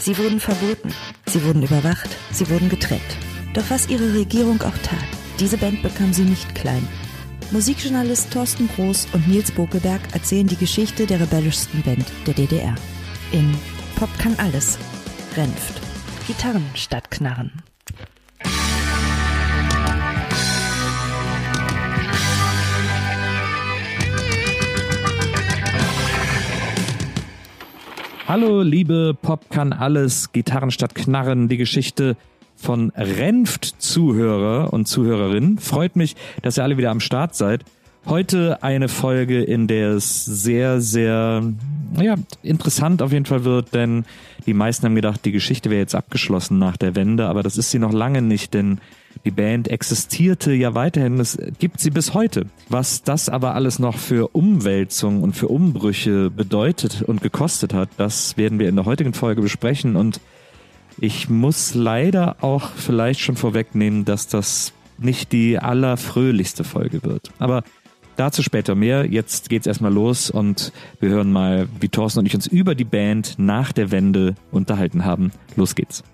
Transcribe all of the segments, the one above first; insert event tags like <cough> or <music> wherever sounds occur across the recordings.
Sie wurden verboten, sie wurden überwacht, sie wurden getrennt. Doch was ihre Regierung auch tat, diese Band bekam sie nicht klein. Musikjournalist Thorsten Groß und Nils Bokelberg erzählen die Geschichte der rebellischsten Band der DDR. In Pop kann alles. Renft. Gitarren statt Knarren. Hallo, liebe Pop kann alles, Gitarren statt Knarren, die Geschichte von Renft-Zuhörer und Zuhörerinnen. Freut mich, dass ihr alle wieder am Start seid. Heute eine Folge, in der es sehr, sehr ja, interessant auf jeden Fall wird, denn die meisten haben gedacht, die Geschichte wäre jetzt abgeschlossen nach der Wende, aber das ist sie noch lange nicht, denn die Band existierte ja weiterhin, es gibt sie bis heute. Was das aber alles noch für Umwälzungen und für Umbrüche bedeutet und gekostet hat, das werden wir in der heutigen Folge besprechen und ich muss leider auch vielleicht schon vorwegnehmen, dass das nicht die allerfröhlichste Folge wird. Aber Dazu später mehr. Jetzt geht's erstmal los und wir hören mal, wie Thorsten und ich uns über die Band nach der Wende unterhalten haben. Los geht's.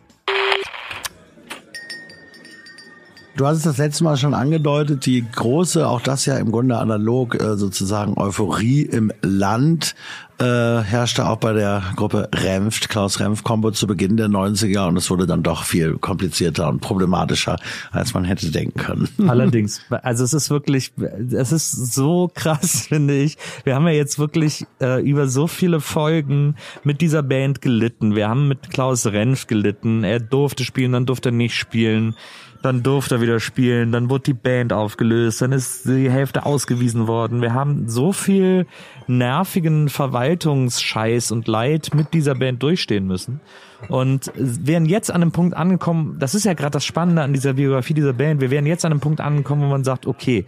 Du hast es das letzte Mal schon angedeutet, die große, auch das ja im Grunde analog äh, sozusagen Euphorie im Land äh, herrschte auch bei der Gruppe Remft, Klaus Remft Combo zu Beginn der 90er und es wurde dann doch viel komplizierter und problematischer, als man hätte denken können. <laughs> Allerdings, also es ist wirklich, es ist so krass, <laughs> finde ich. Wir haben ja jetzt wirklich äh, über so viele Folgen mit dieser Band gelitten. Wir haben mit Klaus Remft gelitten. Er durfte spielen, dann durfte er nicht spielen dann durfte er wieder spielen, dann wurde die Band aufgelöst, dann ist die Hälfte ausgewiesen worden. Wir haben so viel nervigen Verwaltungsscheiß und Leid mit dieser Band durchstehen müssen. Und wären jetzt an einem Punkt angekommen, das ist ja gerade das Spannende an dieser Biografie dieser Band, wir wären jetzt an einem Punkt angekommen, wo man sagt, okay,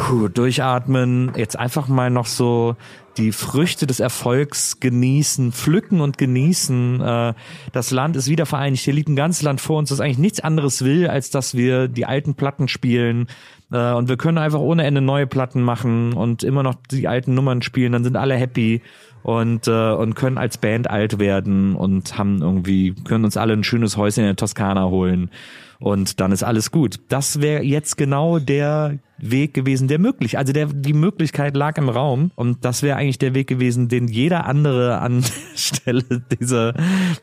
puh, durchatmen, jetzt einfach mal noch so die Früchte des Erfolgs genießen, pflücken und genießen. Äh, das Land ist wieder vereinigt. Hier liegt ein ganzes Land vor uns, das eigentlich nichts anderes will, als dass wir die alten Platten spielen. Äh, und wir können einfach ohne Ende neue Platten machen und immer noch die alten Nummern spielen. Dann sind alle happy und äh, und können als Band alt werden und haben irgendwie können uns alle ein schönes Häuschen in der Toskana holen und dann ist alles gut. Das wäre jetzt genau der Weg gewesen, der möglich, also der die Möglichkeit lag im Raum und das wäre eigentlich der Weg gewesen, den jeder andere an <laughs> Stelle dieser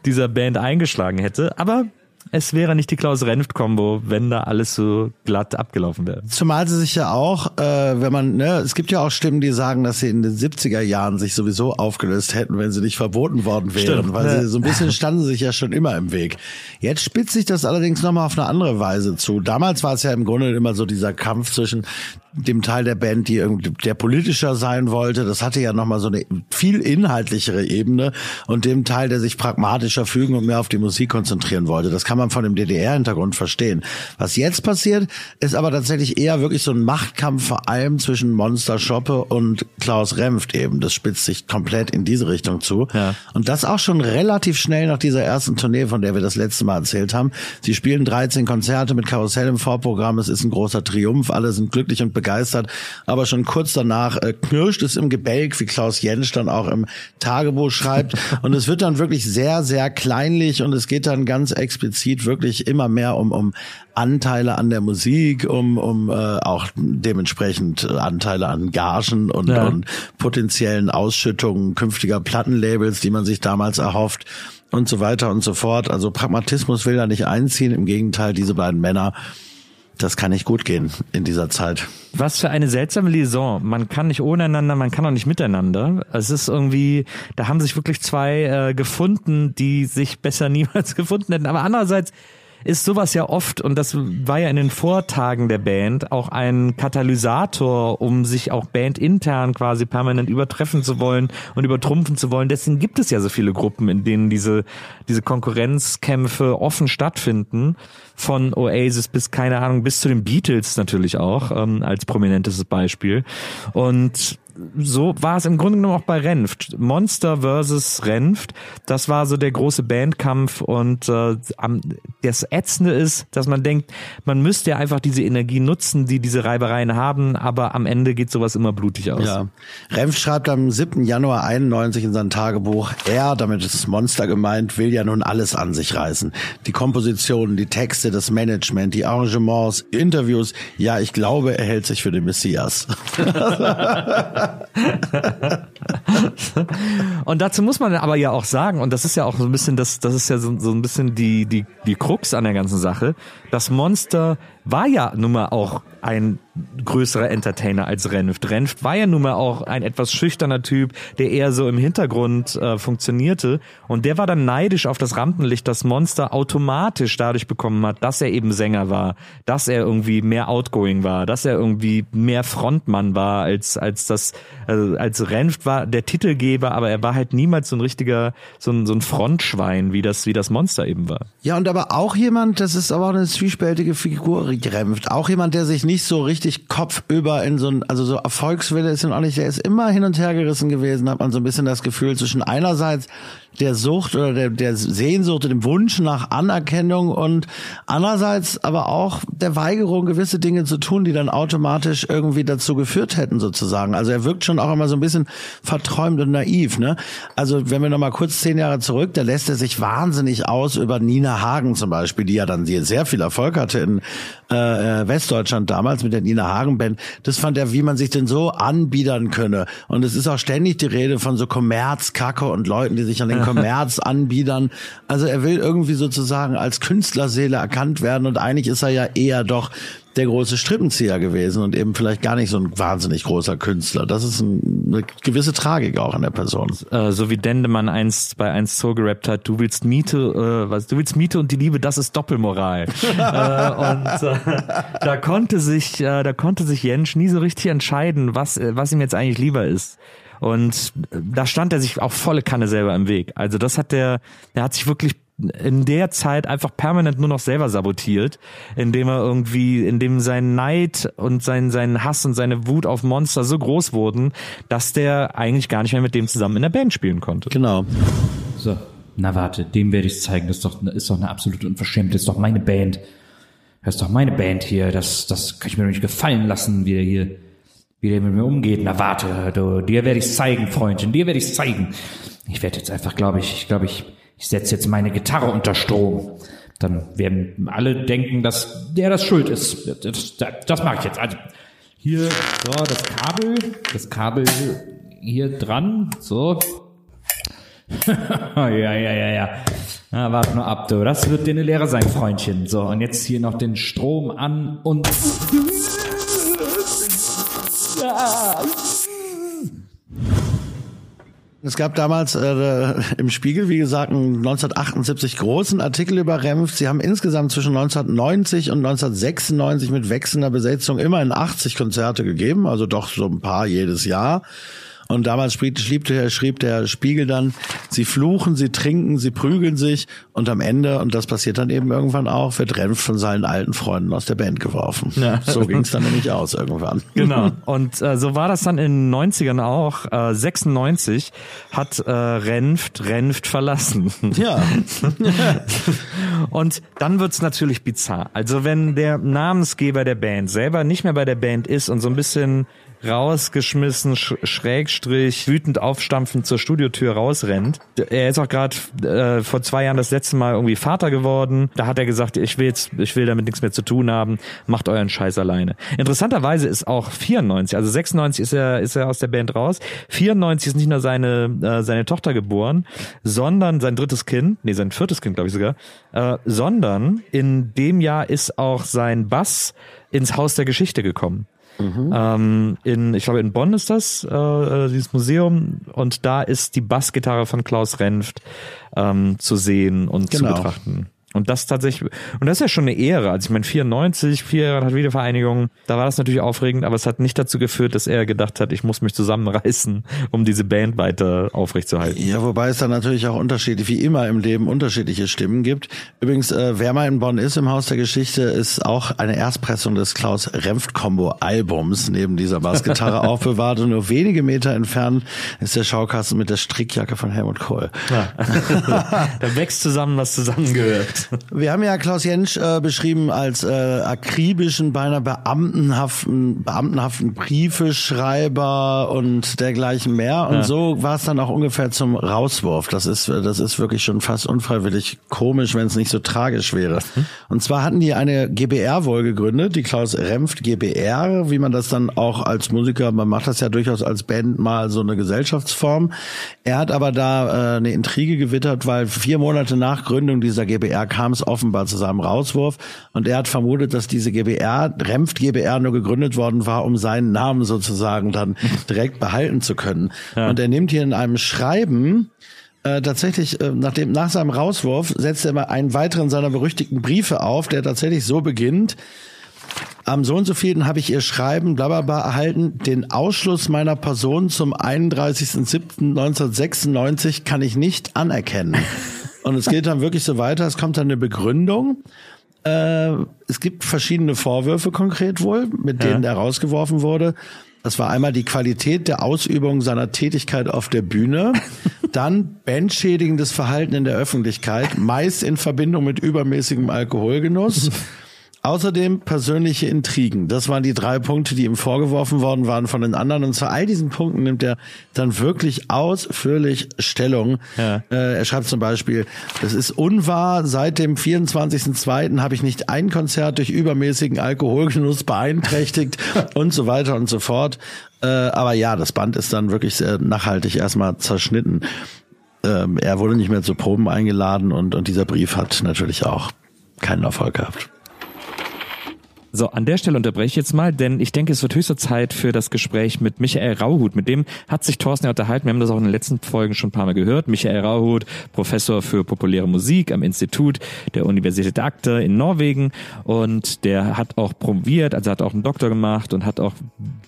dieser Band eingeschlagen hätte. Aber es wäre nicht die Klaus-Renft-Kombo, wenn da alles so glatt abgelaufen wäre. Zumal sie sich ja auch, äh, wenn man, ne, es gibt ja auch Stimmen, die sagen, dass sie in den 70er Jahren sich sowieso aufgelöst hätten, wenn sie nicht verboten worden wären, Stimmt, weil ja. sie so ein bisschen <laughs> standen sich ja schon immer im Weg. Jetzt spitzt sich das allerdings nochmal auf eine andere Weise zu. Damals war es ja im Grunde immer so dieser Kampf zwischen dem Teil der Band, die irgendwie der politischer sein wollte. Das hatte ja nochmal so eine viel inhaltlichere Ebene und dem Teil, der sich pragmatischer fügen und mehr auf die Musik konzentrieren wollte. Das kann man von dem DDR-Hintergrund verstehen. Was jetzt passiert, ist aber tatsächlich eher wirklich so ein Machtkampf vor allem zwischen Monster Schoppe und Klaus Remft eben. Das spitzt sich komplett in diese Richtung zu. Ja. Und das auch schon relativ schnell nach dieser ersten Tournee, von der wir das letzte Mal erzählt haben. Sie spielen 13 Konzerte mit Karussell im Vorprogramm. Es ist ein großer Triumph. Alle sind glücklich und begeistert begeistert. Aber schon kurz danach äh, knirscht es im Gebälk, wie Klaus Jensch dann auch im Tagebuch schreibt. und es wird dann wirklich sehr, sehr kleinlich und es geht dann ganz explizit wirklich immer mehr um, um Anteile an der Musik, um, um äh, auch dementsprechend Anteile an Gagen und, ja. und potenziellen Ausschüttungen künftiger Plattenlabels, die man sich damals erhofft und so weiter und so fort. Also Pragmatismus will da nicht einziehen. Im Gegenteil, diese beiden Männer das kann nicht gut gehen in dieser Zeit. Was für eine seltsame Liaison. Man kann nicht ohne einander, man kann auch nicht miteinander. Es ist irgendwie, da haben sich wirklich zwei äh, gefunden, die sich besser <laughs> niemals gefunden hätten. Aber andererseits ist sowas ja oft, und das war ja in den Vortagen der Band, auch ein Katalysator, um sich auch bandintern quasi permanent übertreffen zu wollen und übertrumpfen zu wollen. Deswegen gibt es ja so viele Gruppen, in denen diese, diese Konkurrenzkämpfe offen stattfinden. Von Oasis bis, keine Ahnung, bis zu den Beatles natürlich auch, ähm, als prominentes Beispiel. Und so war es im Grunde genommen auch bei Renft. Monster versus Renft, das war so der große Bandkampf und äh, am, das Ätzende ist, dass man denkt, man müsste ja einfach diese Energie nutzen, die diese Reibereien haben, aber am Ende geht sowas immer blutig aus. Ja. Renft schreibt am 7. Januar 91 in sein Tagebuch, er, damit ist Monster gemeint, will ja nun alles an sich reißen. Die Kompositionen, die Texte, das Management, die Arrangements, Interviews. Ja, ich glaube, er hält sich für den Messias. <laughs> <laughs> und dazu muss man aber ja auch sagen, und das ist ja auch so ein bisschen, das, das ist ja so, so ein bisschen die, die, die Krux an der ganzen Sache. Das Monster war ja nun mal auch ein größerer Entertainer als Renft. Renft war ja nun mal auch ein etwas schüchterner Typ, der eher so im Hintergrund äh, funktionierte. Und der war dann neidisch auf das Rampenlicht, das Monster automatisch dadurch bekommen hat, dass er eben Sänger war, dass er irgendwie mehr outgoing war, dass er irgendwie mehr Frontmann war als als das also als Renft war der Titelgeber, aber er war halt niemals so ein richtiger so ein, so ein Frontschwein, wie das wie das Monster eben war. Ja, und aber auch jemand, das ist aber auch eine zwiespältige Figur, Renft, auch jemand, der sich nicht so richtig kopfüber in so ein, also so Erfolgswille ist ihm auch nicht, der ist immer hin und her gerissen gewesen, hat man so ein bisschen das Gefühl zwischen einerseits der Sucht oder der, der Sehnsucht, dem Wunsch nach Anerkennung und andererseits aber auch der Weigerung, gewisse Dinge zu tun, die dann automatisch irgendwie dazu geführt hätten, sozusagen. Also er wirkt schon auch immer so ein bisschen verträumt und naiv, ne? Also wenn wir nochmal kurz zehn Jahre zurück, da lässt er sich wahnsinnig aus über Nina Hagen zum Beispiel, die ja dann sehr viel Erfolg hatte in äh, äh, Westdeutschland damals mit der Nina Hagen Band. Das fand er, wie man sich denn so anbiedern könne. Und es ist auch ständig die Rede von so Kommerzkacke und Leuten, die sich an den <laughs> Kommerzanbietern. Also er will irgendwie sozusagen als Künstlerseele erkannt werden und eigentlich ist er ja eher doch der große Strippenzieher gewesen und eben vielleicht gar nicht so ein wahnsinnig großer Künstler. Das ist ein, eine gewisse Tragik auch an der Person. Äh, so wie Dendemann einst bei eins so gerappt hat, du willst Miete, äh, was, du willst Miete und die Liebe, das ist Doppelmoral. <laughs> äh, und äh, da konnte sich, äh, da konnte sich Jensch nie so richtig entscheiden, was, äh, was ihm jetzt eigentlich lieber ist. Und da stand er sich auch volle Kanne selber im Weg. Also das hat der, der hat sich wirklich in der Zeit einfach permanent nur noch selber sabotiert, indem er irgendwie, indem sein Neid und sein, sein Hass und seine Wut auf Monster so groß wurden, dass der eigentlich gar nicht mehr mit dem zusammen in der Band spielen konnte. Genau. So, na warte, dem werde ich zeigen. Das ist doch, ist doch eine absolute Unverschämte. Das ist doch meine Band. Das ist doch meine Band hier. Das, das kann ich mir doch nicht gefallen lassen, wie der hier wie der mit mir umgeht. Na warte, du, dir werde ich zeigen, Freundchen, dir werde ich zeigen. Ich werde jetzt einfach, glaube ich, ich glaube, ich, ich setze jetzt meine Gitarre unter Strom. Dann werden alle denken, dass der das schuld ist. Das, das, das mache ich jetzt. Also hier, so, das Kabel, das Kabel hier dran, so. <laughs> ja, ja, ja, ja. Na, warte nur ab, du. Das wird dir eine Lehre sein, Freundchen. So, und jetzt hier noch den Strom an und es gab damals äh, im Spiegel, wie gesagt, einen 1978 großen Artikel über Renft. Sie haben insgesamt zwischen 1990 und 1996 mit wechselnder Besetzung immerhin 80 Konzerte gegeben, also doch so ein paar jedes Jahr. Und damals schrieb, der, schrieb der Spiegel dann, sie fluchen, sie trinken, sie prügeln sich und am Ende, und das passiert dann eben irgendwann auch, wird Renf von seinen alten Freunden aus der Band geworfen. Ja. So ging es dann nämlich aus irgendwann. Genau. Und äh, so war das dann in den 90ern auch. Äh, 96 hat äh, Renft Renft verlassen. Ja. und dann wird's natürlich bizarr. Also wenn der Namensgeber der Band selber nicht mehr bei der Band ist und so ein bisschen rausgeschmissen, schrägstrich, wütend aufstampfend zur Studiotür rausrennt. Er ist auch gerade äh, vor zwei Jahren das letzte Mal irgendwie Vater geworden. Da hat er gesagt, ich will jetzt, ich will damit nichts mehr zu tun haben, macht euren Scheiß alleine. Interessanterweise ist auch 94, also 96 ist er, ist er aus der Band raus. 94 ist nicht nur seine, äh, seine Tochter geboren, sondern sein drittes Kind, nee, sein viertes Kind, glaube ich sogar, äh, sondern in dem Jahr ist auch sein Bass ins Haus der Geschichte gekommen. Mhm. Ähm, in, ich glaube, in Bonn ist das, äh, äh, dieses Museum. Und da ist die Bassgitarre von Klaus Renft ähm, zu sehen und genau. zu betrachten. Und das tatsächlich, und das ist ja schon eine Ehre. Also ich meine, 94, vier Jahre hat Wiedervereinigung, da war das natürlich aufregend, aber es hat nicht dazu geführt, dass er gedacht hat, ich muss mich zusammenreißen, um diese Band weiter aufrechtzuerhalten. Ja, wobei es da natürlich auch Unterschiede, wie immer im Leben, unterschiedliche Stimmen gibt. Übrigens, äh, wer mal in Bonn ist im Haus der Geschichte, ist auch eine Erstpressung des Klaus Remft Combo Albums neben dieser Bassgitarre <laughs> aufbewahrt und nur wenige Meter entfernt ist der Schaukasten mit der Strickjacke von Helmut Kohl. Ja. <laughs> da wächst zusammen, was zusammengehört. Wir haben ja Klaus Jentsch äh, beschrieben als äh, akribischen, beinahe beamtenhaften, beamtenhaften Briefeschreiber und dergleichen mehr. Und ja. so war es dann auch ungefähr zum Rauswurf. Das ist, das ist wirklich schon fast unfreiwillig komisch, wenn es nicht so tragisch wäre. Mhm. Und zwar hatten die eine GBR wohl gegründet, die Klaus Remft GBR, wie man das dann auch als Musiker, man macht das ja durchaus als Band mal so eine Gesellschaftsform. Er hat aber da äh, eine Intrige gewittert, weil vier Monate nach Gründung dieser GBR kam es offenbar zu seinem Rauswurf und er hat vermutet, dass diese GBR, Remft GBR, nur gegründet worden war, um seinen Namen sozusagen dann <laughs> direkt behalten zu können. Ja. Und er nimmt hier in einem Schreiben äh, tatsächlich, äh, nachdem, nach seinem Rauswurf setzt er mal einen weiteren seiner berüchtigten Briefe auf, der tatsächlich so beginnt. Am so und so vielen habe ich ihr Schreiben blablabla erhalten. Den Ausschluss meiner Person zum 31.07.1996 kann ich nicht anerkennen. <laughs> Und es geht dann wirklich so weiter. Es kommt dann eine Begründung. Äh, es gibt verschiedene Vorwürfe konkret wohl, mit denen ja. er rausgeworfen wurde. Das war einmal die Qualität der Ausübung seiner Tätigkeit auf der Bühne, <laughs> dann bandschädigendes Verhalten in der Öffentlichkeit, meist in Verbindung mit übermäßigem Alkoholgenuss. Außerdem persönliche Intrigen. Das waren die drei Punkte, die ihm vorgeworfen worden waren von den anderen. Und zu all diesen Punkten nimmt er dann wirklich ausführlich Stellung. Ja. Äh, er schreibt zum Beispiel, es ist unwahr, seit dem 24.02. habe ich nicht ein Konzert durch übermäßigen Alkoholgenuss beeinträchtigt <laughs> und so weiter und so fort. Äh, aber ja, das Band ist dann wirklich sehr nachhaltig erstmal zerschnitten. Ähm, er wurde nicht mehr zu Proben eingeladen und, und dieser Brief hat natürlich auch keinen Erfolg gehabt. So, an der Stelle unterbreche ich jetzt mal, denn ich denke, es wird höchste Zeit für das Gespräch mit Michael Rauhut. Mit dem hat sich Thorsten ja unterhalten. Wir haben das auch in den letzten Folgen schon ein paar Mal gehört. Michael Rauhut, Professor für populäre Musik am Institut der Universität Akte in Norwegen. Und der hat auch promoviert, also hat auch einen Doktor gemacht und hat auch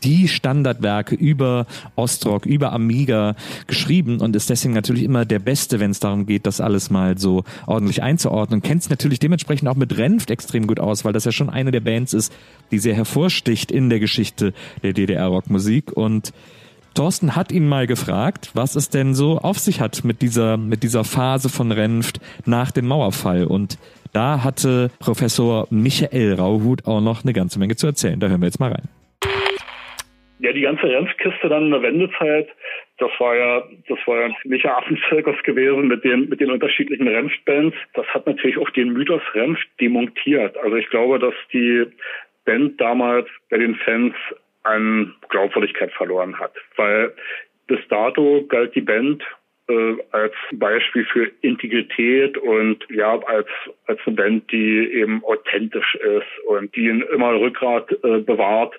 die Standardwerke über Ostrock, über Amiga geschrieben und ist deswegen natürlich immer der Beste, wenn es darum geht, das alles mal so ordentlich einzuordnen. Kennt es natürlich dementsprechend auch mit Renft extrem gut aus, weil das ja schon eine der Bands Bands ist, die sehr hervorsticht in der Geschichte der DDR-Rockmusik. Und Thorsten hat ihn mal gefragt, was es denn so auf sich hat mit dieser, mit dieser Phase von Renft nach dem Mauerfall. Und da hatte Professor Michael Rauhut auch noch eine ganze Menge zu erzählen. Da hören wir jetzt mal rein. Ja, die ganze Renfkiste dann in der Wendezeit, das war ja, das war ja ein ziemlicher Affenzirkus gewesen mit den, mit den unterschiedlichen Renft-Bands. Das hat natürlich auch den Mythos Renft demontiert. Also ich glaube, dass die Band damals bei den Fans an Glaubwürdigkeit verloren hat, weil bis dato galt die Band äh, als Beispiel für Integrität und ja als als eine Band, die eben authentisch ist und die immer Rückgrat äh, bewahrt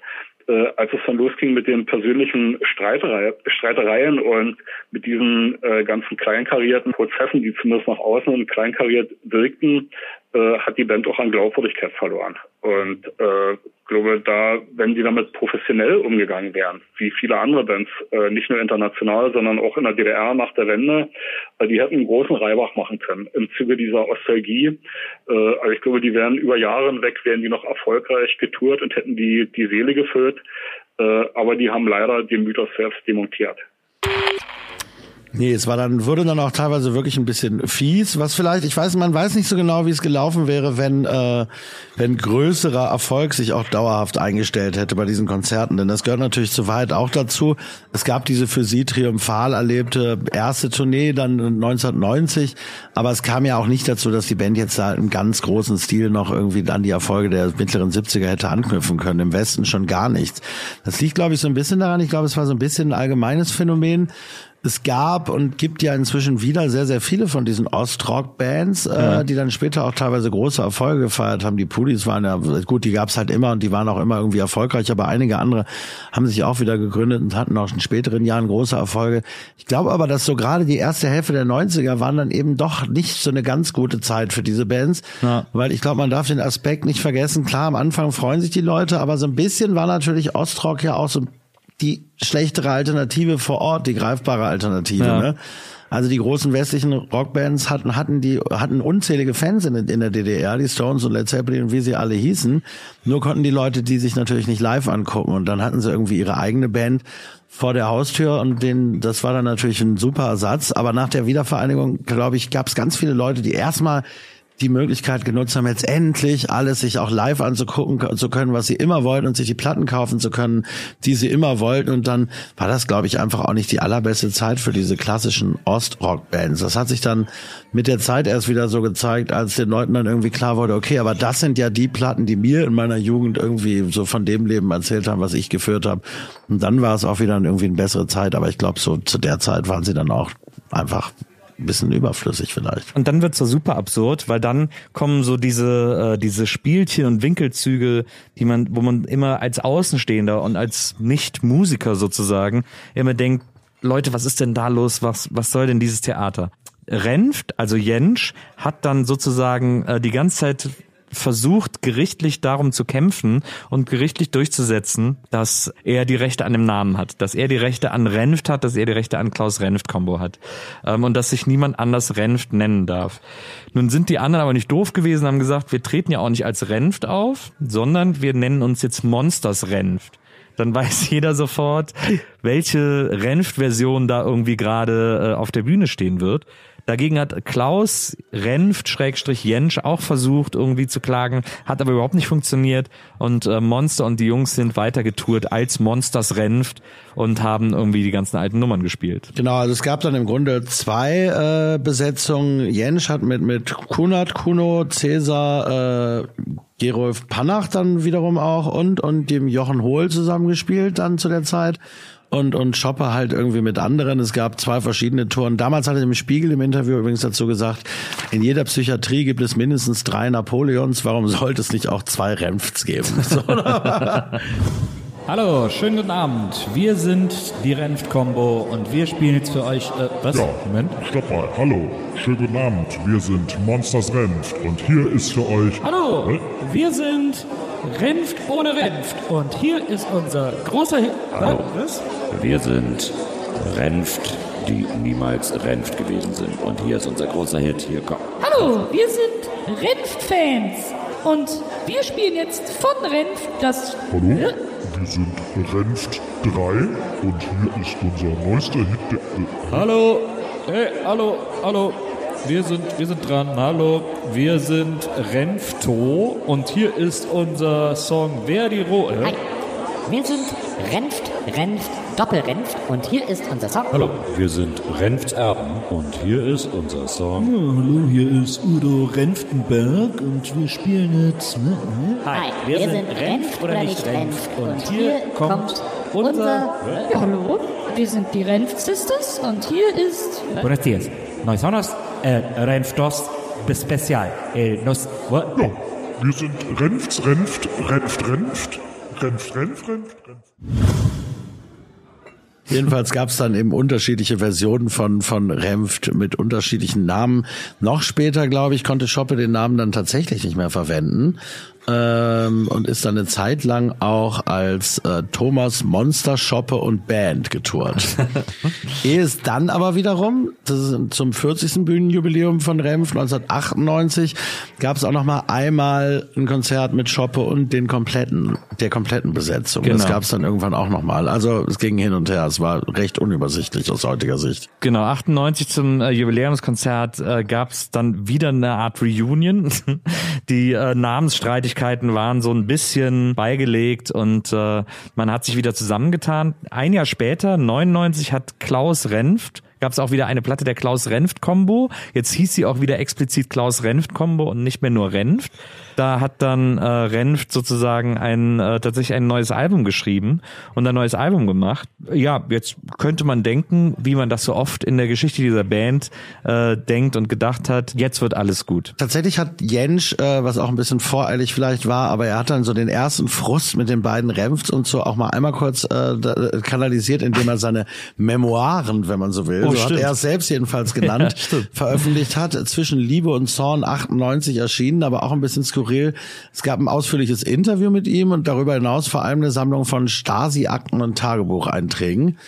äh, als es dann losging mit den persönlichen Streiterei Streitereien und mit diesen äh, ganzen kleinkarierten Prozessen, die zumindest nach außen kleinkariert wirkten, äh, hat die Band auch an Glaubwürdigkeit verloren. Und äh, glaube, da, wenn die damit professionell umgegangen wären, wie viele andere Bands, äh, nicht nur international, sondern auch in der DDR nach der Wende, äh, die hätten einen großen Reibach machen können im Zuge dieser Ostalgie. Äh, also ich glaube, die wären über Jahre hinweg, wären die noch erfolgreich getourt und hätten die die Seele gefüllt. Äh, aber die haben leider den Mythos selbst demontiert. Nee, es war dann, wurde dann auch teilweise wirklich ein bisschen fies, was vielleicht, ich weiß, man weiß nicht so genau, wie es gelaufen wäre, wenn, äh, wenn größerer Erfolg sich auch dauerhaft eingestellt hätte bei diesen Konzerten. Denn das gehört natürlich zu Wahrheit auch dazu. Es gab diese für sie triumphal erlebte erste Tournee dann 1990, aber es kam ja auch nicht dazu, dass die Band jetzt da im ganz großen Stil noch irgendwie an die Erfolge der mittleren 70er hätte anknüpfen können. Im Westen schon gar nichts. Das liegt, glaube ich, so ein bisschen daran. Ich glaube, es war so ein bisschen ein allgemeines Phänomen es gab und gibt ja inzwischen wieder sehr, sehr viele von diesen Ostrock-Bands, äh, die dann später auch teilweise große Erfolge gefeiert haben. Die Pudis waren ja, gut, die gab's halt immer und die waren auch immer irgendwie erfolgreich, aber einige andere haben sich auch wieder gegründet und hatten auch in späteren Jahren große Erfolge. Ich glaube aber, dass so gerade die erste Hälfte der 90er waren dann eben doch nicht so eine ganz gute Zeit für diese Bands, ja. weil ich glaube, man darf den Aspekt nicht vergessen. Klar, am Anfang freuen sich die Leute, aber so ein bisschen war natürlich Ostrock ja auch so die schlechtere Alternative vor Ort, die greifbare Alternative. Ja. Ne? Also die großen westlichen Rockbands hatten hatten die hatten unzählige Fans in, in, der DDR, die Stones und Led Zeppelin und wie sie alle hießen. Nur konnten die Leute die sich natürlich nicht live angucken und dann hatten sie irgendwie ihre eigene Band vor der Haustür und den das war dann natürlich ein super Ersatz. Aber nach der Wiedervereinigung glaube ich gab es ganz viele Leute, die erstmal die Möglichkeit genutzt haben, jetzt endlich alles sich auch live anzugucken zu können, was sie immer wollten und sich die Platten kaufen zu können, die sie immer wollten. Und dann war das, glaube ich, einfach auch nicht die allerbeste Zeit für diese klassischen Ostrock-Bands. Das hat sich dann mit der Zeit erst wieder so gezeigt, als den Leuten dann irgendwie klar wurde, okay, aber das sind ja die Platten, die mir in meiner Jugend irgendwie so von dem Leben erzählt haben, was ich geführt habe. Und dann war es auch wieder irgendwie eine bessere Zeit. Aber ich glaube, so zu der Zeit waren sie dann auch einfach ein bisschen überflüssig vielleicht. Und dann wird's so super absurd, weil dann kommen so diese, äh, diese Spielchen und Winkelzüge, die man, wo man immer als Außenstehender und als Nicht-Musiker sozusagen immer denkt, Leute, was ist denn da los? Was, was soll denn dieses Theater? Renft, also Jentsch, hat dann sozusagen äh, die ganze Zeit versucht, gerichtlich darum zu kämpfen und gerichtlich durchzusetzen, dass er die Rechte an dem Namen hat, dass er die Rechte an Renft hat, dass er die Rechte an Klaus Renft-Kombo hat ähm, und dass sich niemand anders Renft nennen darf. Nun sind die anderen aber nicht doof gewesen, haben gesagt, wir treten ja auch nicht als Renft auf, sondern wir nennen uns jetzt Monsters Renft dann weiß <laughs> jeder sofort, welche Renft-Version da irgendwie gerade äh, auf der Bühne stehen wird. Dagegen hat Klaus Renft, Schrägstrich Jentsch, auch versucht irgendwie zu klagen, hat aber überhaupt nicht funktioniert und äh, Monster und die Jungs sind weiter getourt als Monsters Renft und haben irgendwie die ganzen alten Nummern gespielt. Genau, also es gab dann im Grunde zwei äh, Besetzungen. Jentsch hat mit, mit Kunat, Kuno, Cäsar, äh, Gerolf Panach dann wiederum auch und, und dem Jochen Hohl zusammengespielt dann zu der Zeit und, und Chopper halt irgendwie mit anderen. Es gab zwei verschiedene Touren. Damals hat er im Spiegel im Interview übrigens dazu gesagt, in jeder Psychiatrie gibt es mindestens drei Napoleons. Warum sollte es nicht auch zwei Renfts geben? <laughs> Hallo, schönen guten Abend. Wir sind die Renft-Kombo und wir spielen jetzt für euch. Äh, was? Ja, Moment. Stopp mal. Hallo, schönen guten Abend. Wir sind Monsters Renft und hier ist für euch. Hallo, äh? wir sind Renft ohne Renft. Und hier ist unser großer Hit. Hallo. Was? Wir sind Renft, die niemals Renft gewesen sind. Und hier ist unser großer Hit. Hier kommt. Hallo, wir sind Renft-Fans. Und wir spielen jetzt von Renft das. Hallo? Äh? Wir sind Renft 3 und hier ist unser neuester Hit. Der, äh, hallo, hey, hallo, hallo. Wir sind, wir sind dran. Hallo, wir sind Renfto und hier ist unser Song Wer die Ro. Äh? Hi. Wir sind Renft, Renft, Doppelrenft und hier ist unser Song. Hallo, wir sind Renft Erben und hier ist unser Song. Ja, hallo, hier ist Udo Renftenberg und wir spielen jetzt. Ne? Hi, wir, wir sind, sind Renft oder nicht Renft und hier kommt unser. Ja, hallo, wir sind die Renft Sisters und hier ist. Buenos dias. Nós somos äh, Renftos Special. Äh, nos, what? Ja, wir sind Renft, Renft, Renft, Renft, Renft, Renft, Renft, Renft. Jedenfalls gab es dann eben unterschiedliche Versionen von, von Renft mit unterschiedlichen Namen. Noch später, glaube ich, konnte Schoppe den Namen dann tatsächlich nicht mehr verwenden ähm, und ist dann eine Zeit lang auch als äh, Thomas Monster Shoppe und Band getourt. <laughs> Ehe es dann aber wiederum, das ist zum 40. Bühnenjubiläum von Renf 1998, gab es auch noch mal einmal ein Konzert mit Shoppe und den kompletten, der kompletten Besetzung. Genau. Das gab es dann irgendwann auch noch mal. Also es ging hin und her. Es war recht unübersichtlich aus heutiger Sicht. Genau, 98 zum äh, Jubiläumskonzert äh, gab es dann wieder eine Art Reunion. <laughs> Die äh, Namensstreitigkeit Streitigkeiten waren so ein bisschen beigelegt und äh, man hat sich wieder zusammengetan. Ein Jahr später, 99, hat Klaus Renft gab es auch wieder eine Platte der Klaus-Renft-Kombo. Jetzt hieß sie auch wieder explizit Klaus-Renft-Kombo und nicht mehr nur Renft. Da hat dann äh, Renft sozusagen ein äh, tatsächlich ein neues Album geschrieben und ein neues Album gemacht. Ja, jetzt könnte man denken, wie man das so oft in der Geschichte dieser Band äh, denkt und gedacht hat, jetzt wird alles gut. Tatsächlich hat Jensch, äh, was auch ein bisschen voreilig vielleicht war, aber er hat dann so den ersten Frust mit den beiden Renfts und so auch mal einmal kurz äh, kanalisiert, indem er seine Memoiren, wenn man so will, oh, so stimmt. hat er es selbst jedenfalls genannt, <laughs> ja, veröffentlicht hat. Zwischen Liebe und Zorn 98 erschienen, aber auch ein bisschen skurril. Es gab ein ausführliches Interview mit ihm und darüber hinaus vor allem eine Sammlung von Stasi-Akten und Tagebucheinträgen.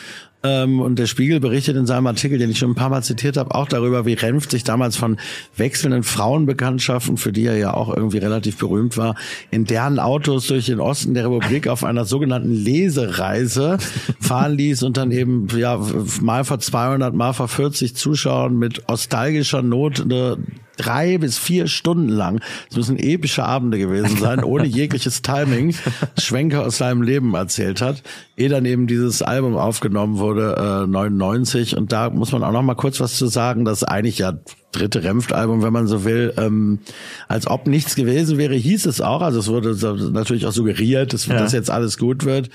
Ähm, und der Spiegel berichtet in seinem Artikel, den ich schon ein paar Mal zitiert habe, auch darüber, wie Renft sich damals von wechselnden Frauenbekanntschaften, für die er ja auch irgendwie relativ berühmt war, in deren Autos durch den Osten der Republik auf einer sogenannten Lesereise <laughs> fahren ließ und dann eben ja mal vor 200, mal vor 40 Zuschauern mit nostalgischer Not eine drei bis vier Stunden lang. Es müssen epische Abende gewesen sein, ohne <laughs> jegliches Timing, Schwenker aus seinem Leben erzählt hat, ehe dann eben dieses Album aufgenommen wurde, äh, 99. Und da muss man auch noch mal kurz was zu sagen, dass eigentlich ja dritte Renft-Album, wenn man so will, ähm, als ob nichts gewesen wäre, hieß es auch. Also es wurde natürlich auch suggeriert, dass ja. das jetzt alles gut wird.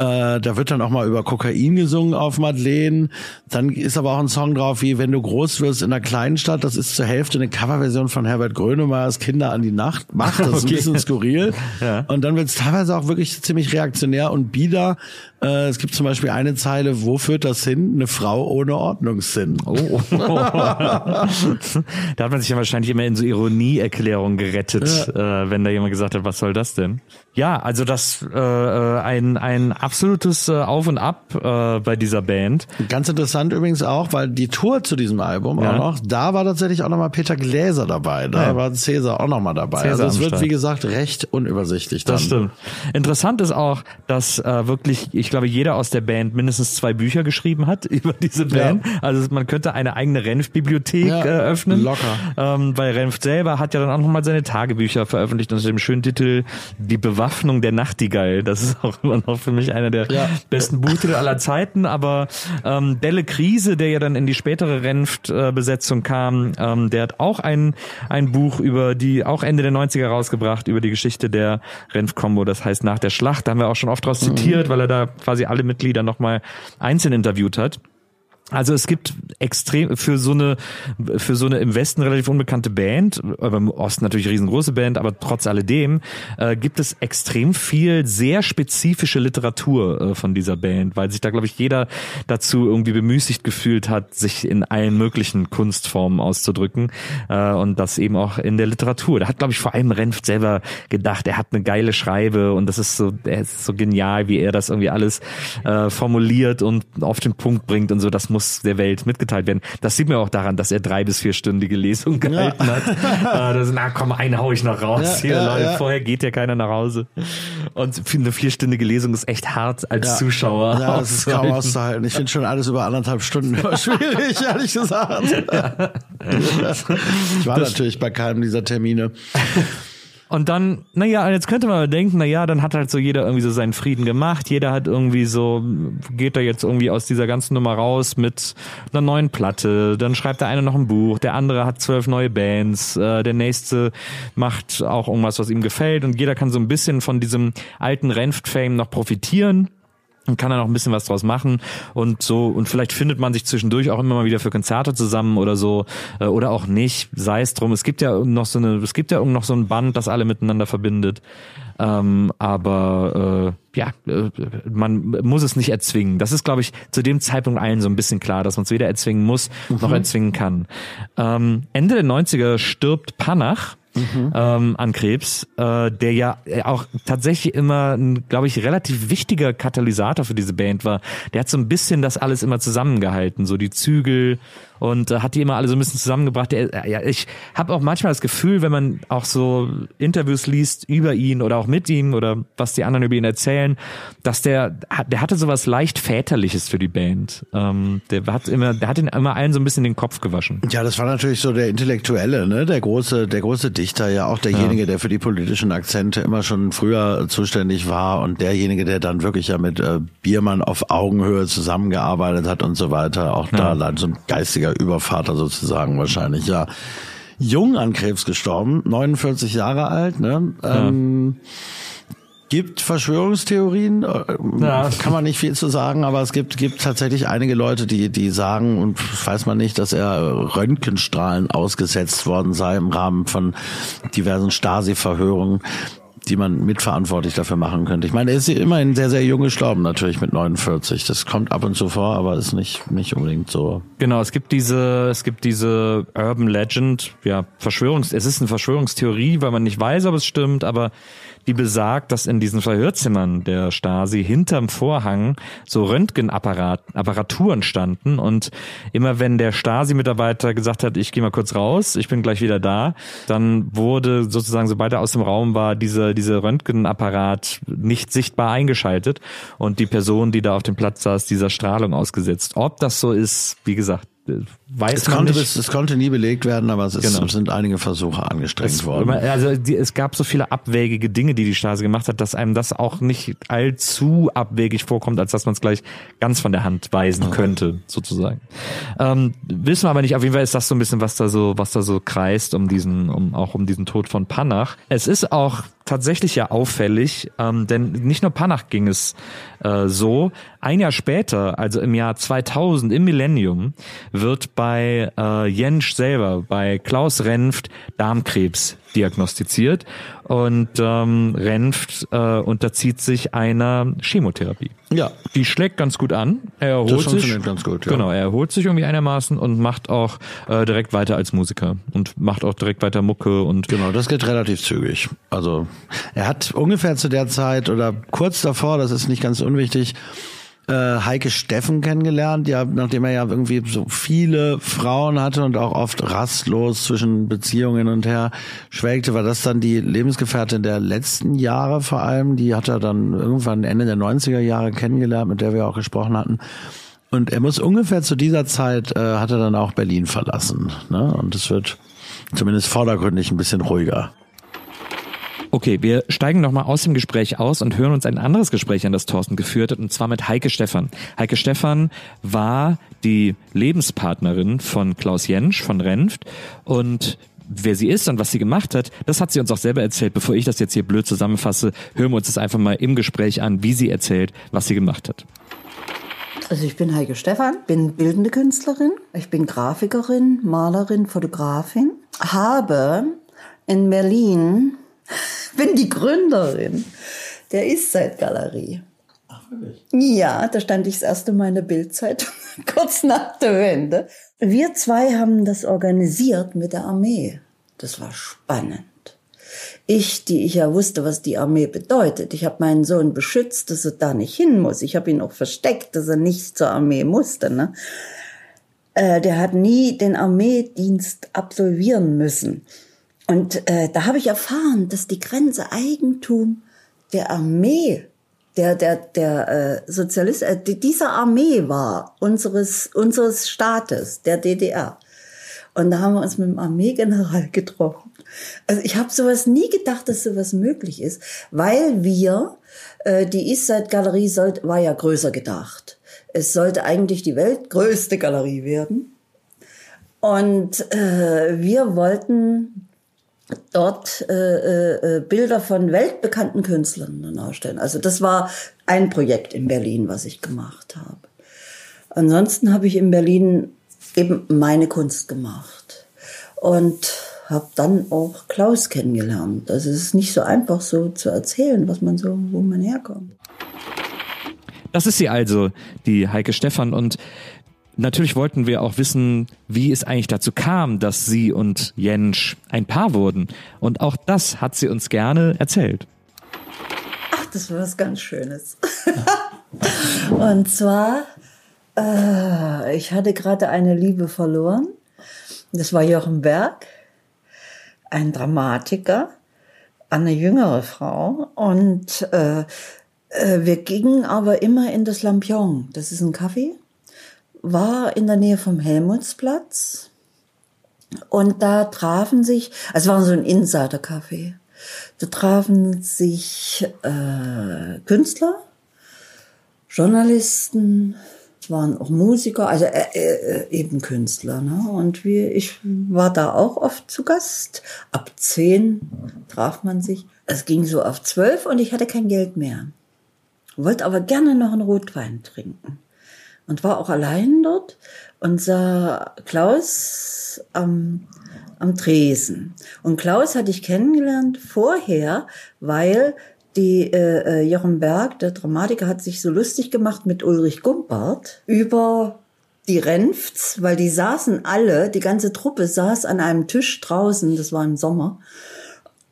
Äh, da wird dann auch mal über Kokain gesungen auf Madeleine. Dann ist aber auch ein Song drauf wie Wenn du groß wirst in einer kleinen Stadt. Das ist zur Hälfte eine Coverversion von Herbert Grönemeyers Kinder an die Nacht macht. Das ist <laughs> okay. ein bisschen skurril. ja. Und dann wird es teilweise auch wirklich ziemlich reaktionär und bieder. Äh, es gibt zum Beispiel eine Zeile, wo führt das hin? Eine Frau ohne Ordnungssinn. Oh. <laughs> da hat man sich ja wahrscheinlich immer in so Ironieerklärungen gerettet, ja. äh, wenn da jemand gesagt hat, was soll das denn? Ja, also das äh, äh ein, ein absolutes äh, Auf und Ab äh, bei dieser Band. Ganz interessant übrigens auch, weil die Tour zu diesem Album ja. auch noch, da war tatsächlich auch nochmal Peter Gläser dabei, da ja. war Cäsar auch nochmal dabei. Cäsar also es wird, wie gesagt, recht unübersichtlich dann. Das stimmt. Interessant ist auch, dass äh, wirklich, ich glaube, jeder aus der Band mindestens zwei Bücher geschrieben hat <laughs> über diese Band. Ja. Also man könnte eine eigene Renf-Bibliothek ja, äh, öffnen. Locker. Ähm, weil Renf selber hat ja dann auch nochmal seine Tagebücher veröffentlicht unter dem schönen Titel Die Bewaffnung der Nachtigall. Das ist auch immer noch für mich einer der ja. besten Buchtitel aller Zeiten. Aber ähm, Belle Krise, der ja dann in die spätere Renft-Besetzung kam, ähm, der hat auch ein, ein Buch über die, auch Ende der 90er rausgebracht, über die Geschichte der Renft-Kombo. Das heißt nach der Schlacht. Da haben wir auch schon oft draus mhm. zitiert, weil er da quasi alle Mitglieder nochmal einzeln interviewt hat. Also es gibt extrem für so eine für so eine im Westen relativ unbekannte Band, aber im Osten natürlich riesengroße Band, aber trotz alledem äh, gibt es extrem viel sehr spezifische Literatur äh, von dieser Band, weil sich da glaube ich jeder dazu irgendwie bemüßigt gefühlt hat, sich in allen möglichen Kunstformen auszudrücken äh, und das eben auch in der Literatur. Da hat glaube ich vor allem Renft selber gedacht, er hat eine geile Schreibe und das ist so er ist so genial, wie er das irgendwie alles äh, formuliert und auf den Punkt bringt und so. Das muss muss der Welt mitgeteilt werden. Das sieht man auch daran, dass er drei bis vierstündige Lesungen gehalten ja. hat. äh, das, na komm, eine hau ich noch raus ja, hier, ja, Leute. Vorher geht ja keiner nach Hause. Und eine vierstündige Lesung ist echt hart als Zuschauer. Ja, das ist kaum auszuhalten. Ich finde schon alles über anderthalb Stunden immer <laughs> schwierig, ehrlich gesagt. <laughs> ich war das natürlich bei keinem dieser Termine. Und dann, naja, jetzt könnte man denken, naja, dann hat halt so jeder irgendwie so seinen Frieden gemacht. Jeder hat irgendwie so, geht da jetzt irgendwie aus dieser ganzen Nummer raus mit einer neuen Platte. Dann schreibt der eine noch ein Buch, der andere hat zwölf neue Bands, äh, der nächste macht auch irgendwas, was ihm gefällt. Und jeder kann so ein bisschen von diesem alten Renft-Fame noch profitieren und kann dann auch ein bisschen was draus machen. Und so und vielleicht findet man sich zwischendurch auch immer mal wieder für Konzerte zusammen oder so äh, oder auch nicht. Sei es drum. Es gibt ja noch so eine es gibt ja noch so ein Band das alle miteinander verbindet. Ähm, aber äh, ja äh, man muss es nicht erzwingen. Das ist glaube ich zu dem Zeitpunkt allen so ein bisschen klar dass man es weder erzwingen muss mhm. noch erzwingen kann. Ähm, Ende der 90er stirbt Panach mhm. ähm, an Krebs, äh, der ja auch tatsächlich immer, glaube ich, relativ wichtiger Katalysator für diese Band war. Der hat so ein bisschen das alles immer zusammengehalten, so die Zügel und äh, hat die immer alle so ein bisschen zusammengebracht. Der, ja, ich habe auch manchmal das Gefühl, wenn man auch so Interviews liest über ihn oder auch mit ihm oder was die anderen über ihn erzählen, dass der der hatte sowas leicht väterliches für die Band. Ähm, der hat immer, der hat ihn immer allen so ein bisschen den Kopf gewaschen. Ja, das war natürlich so der Intellektuelle, ne, der große, der große Dichter, ja auch derjenige, ja. der für die politischen Akzente immer schon früher zuständig war und derjenige, der dann wirklich ja mit äh, Biermann auf Augenhöhe zusammengearbeitet hat und so weiter. Auch ja. da so ein geistiger Übervater sozusagen wahrscheinlich, ja. Jung an Krebs gestorben, 49 Jahre alt, ne? Ja. Ähm, gibt Verschwörungstheorien, äh, ja. kann man nicht viel zu sagen, aber es gibt, gibt tatsächlich einige Leute, die, die sagen, und weiß man nicht, dass er Röntgenstrahlen ausgesetzt worden sei im Rahmen von diversen Stasi-Verhörungen die man mitverantwortlich dafür machen könnte. Ich meine, er ist immerhin sehr, sehr jung gestorben, natürlich mit 49. Das kommt ab und zu vor, aber ist nicht, nicht unbedingt so. Genau, es gibt diese, es gibt diese Urban Legend, ja, Verschwörungs, es ist eine Verschwörungstheorie, weil man nicht weiß, ob es stimmt, aber die besagt, dass in diesen Verhörzimmern der Stasi hinterm Vorhang so Röntgenapparaturen standen und immer wenn der Stasi-Mitarbeiter gesagt hat, ich gehe mal kurz raus, ich bin gleich wieder da, dann wurde sozusagen, sobald er aus dem Raum war, diese, diese Röntgenapparat nicht sichtbar eingeschaltet und die Person, die da auf dem Platz saß, dieser Strahlung ausgesetzt. Ob das so ist, wie gesagt, weiß es man konnte, nicht. Es konnte nie belegt werden, aber es, ist, genau. sind einige Versuche angestrengt es, worden. Also die, es gab so viele abwägige Dinge, die die Stasi gemacht hat, dass einem das auch nicht allzu abwegig vorkommt, als dass man es gleich ganz von der Hand weisen okay. könnte, sozusagen. Ähm, wissen wir aber nicht. Auf jeden Fall ist das so ein bisschen, was da so, was da so kreist um diesen, um auch um diesen Tod von Panach. Es ist auch tatsächlich ja auffällig, ähm, denn nicht nur Panach ging es äh, so. Ein Jahr später, also im Jahr 2000, im Millennium, wird bei äh, Jensch selber, bei Klaus Renft, Darmkrebs diagnostiziert und ähm, Renft äh, unterzieht sich einer Chemotherapie. Ja. Die schlägt ganz gut an. Er erholt das funktioniert ganz gut, ja. Genau, er erholt sich irgendwie einigermaßen und macht auch äh, direkt weiter als Musiker und macht auch direkt weiter Mucke und Genau, das geht relativ zügig. Also, er hat ungefähr zu der Zeit oder kurz davor, das ist nicht ganz unwichtig, äh, Heike Steffen kennengelernt, ja, nachdem er ja irgendwie so viele Frauen hatte und auch oft rastlos zwischen Beziehungen und her schwelgte, war das dann die Lebensgefährtin der letzten Jahre vor allem. Die hat er dann irgendwann Ende der 90er Jahre kennengelernt, mit der wir auch gesprochen hatten. Und er muss ungefähr zu dieser Zeit äh, hat er dann auch Berlin verlassen. Ne? Und es wird zumindest vordergründig ein bisschen ruhiger. Okay, wir steigen nochmal aus dem Gespräch aus und hören uns ein anderes Gespräch an, das Thorsten geführt hat, und zwar mit Heike Stephan. Heike Stephan war die Lebenspartnerin von Klaus Jentsch von Renft und wer sie ist und was sie gemacht hat, das hat sie uns auch selber erzählt. Bevor ich das jetzt hier blöd zusammenfasse, hören wir uns das einfach mal im Gespräch an, wie sie erzählt, was sie gemacht hat. Also ich bin Heike Stephan, bin bildende Künstlerin, ich bin Grafikerin, Malerin, Fotografin, habe in Berlin bin die Gründerin der Eastside-Galerie. Ach, wirklich? Ja, da stand ich das erste Mal in der Bildzeitung, <laughs> kurz nach der Wende. Wir zwei haben das organisiert mit der Armee. Das war spannend. Ich, die ich ja wusste, was die Armee bedeutet. Ich habe meinen Sohn beschützt, dass er da nicht hin muss. Ich habe ihn auch versteckt, dass er nicht zur Armee musste. Ne? Äh, der hat nie den Armeedienst absolvieren müssen. Und äh, da habe ich erfahren, dass die Grenze Eigentum der Armee, der der der äh, Sozialist, äh, dieser Armee war unseres unseres Staates, der DDR. Und da haben wir uns mit dem Armeegeneral <laughs> getroffen. Also ich habe sowas nie gedacht, dass sowas möglich ist, weil wir äh, die Eastside Galerie sollte war ja größer gedacht. Es sollte eigentlich die weltgrößte Galerie werden. Und äh, wir wollten dort äh, äh, äh, Bilder von weltbekannten Künstlern dann ausstellen. Also das war ein Projekt in Berlin, was ich gemacht habe. Ansonsten habe ich in Berlin eben meine Kunst gemacht und habe dann auch Klaus kennengelernt. Also es ist nicht so einfach so zu erzählen, was man so, wo man herkommt. Das ist sie also, die Heike Stephan und Natürlich wollten wir auch wissen, wie es eigentlich dazu kam, dass sie und Jensch ein Paar wurden. Und auch das hat sie uns gerne erzählt. Ach, das war was ganz Schönes. <laughs> und zwar Äh, ich hatte gerade eine Liebe verloren. Das war Jochen Berg, ein Dramatiker, eine jüngere Frau. Und äh, äh, wir gingen aber immer in das Lampion. Das ist ein Café. War in der Nähe vom Helmutsplatz. Und da trafen sich, also war so ein Insider-Café. Da trafen sich äh, Künstler, Journalisten, waren auch Musiker, also äh, äh, eben Künstler. Ne? Und wir, ich war da auch oft zu Gast. Ab zehn traf man sich. Es ging so auf zwölf und ich hatte kein Geld mehr. Wollte aber gerne noch einen Rotwein trinken. Und war auch allein dort und sah Klaus am, am Tresen. Und Klaus hatte ich kennengelernt vorher, weil die äh, äh, Jochen Berg, der Dramatiker, hat sich so lustig gemacht mit Ulrich Gumpert über die Renfts, weil die saßen alle, die ganze Truppe saß an einem Tisch draußen, das war im Sommer,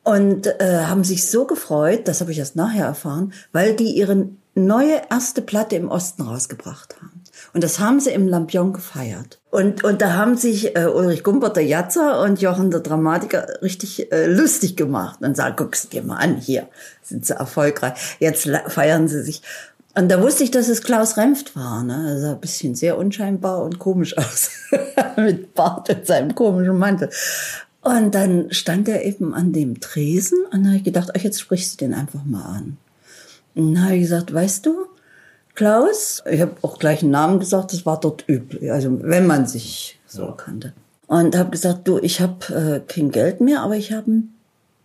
und äh, haben sich so gefreut, das habe ich erst nachher erfahren, weil die ihre neue erste Platte im Osten rausgebracht haben. Und das haben sie im Lampion gefeiert. Und, und da haben sich äh, Ulrich Gumpert, der Jatzer, und Jochen, der Dramatiker, richtig äh, lustig gemacht. Und sagen, guck's dir mal an, hier sind sie erfolgreich. Jetzt feiern sie sich. Und da wusste ich, dass es Klaus Remft war. Ne? Er sah ein bisschen sehr unscheinbar und komisch <laughs> aus. Mit Bart und seinem komischen Mantel. Und dann stand er eben an dem Tresen und da habe ich gedacht, ach, jetzt sprichst du den einfach mal an. Und dann habe ich gesagt, weißt du, Klaus. Ich habe auch gleich einen Namen gesagt, das war dort üblich, also wenn man sich so kannte. Und habe gesagt, du, ich habe äh, kein Geld mehr, aber ich habe ein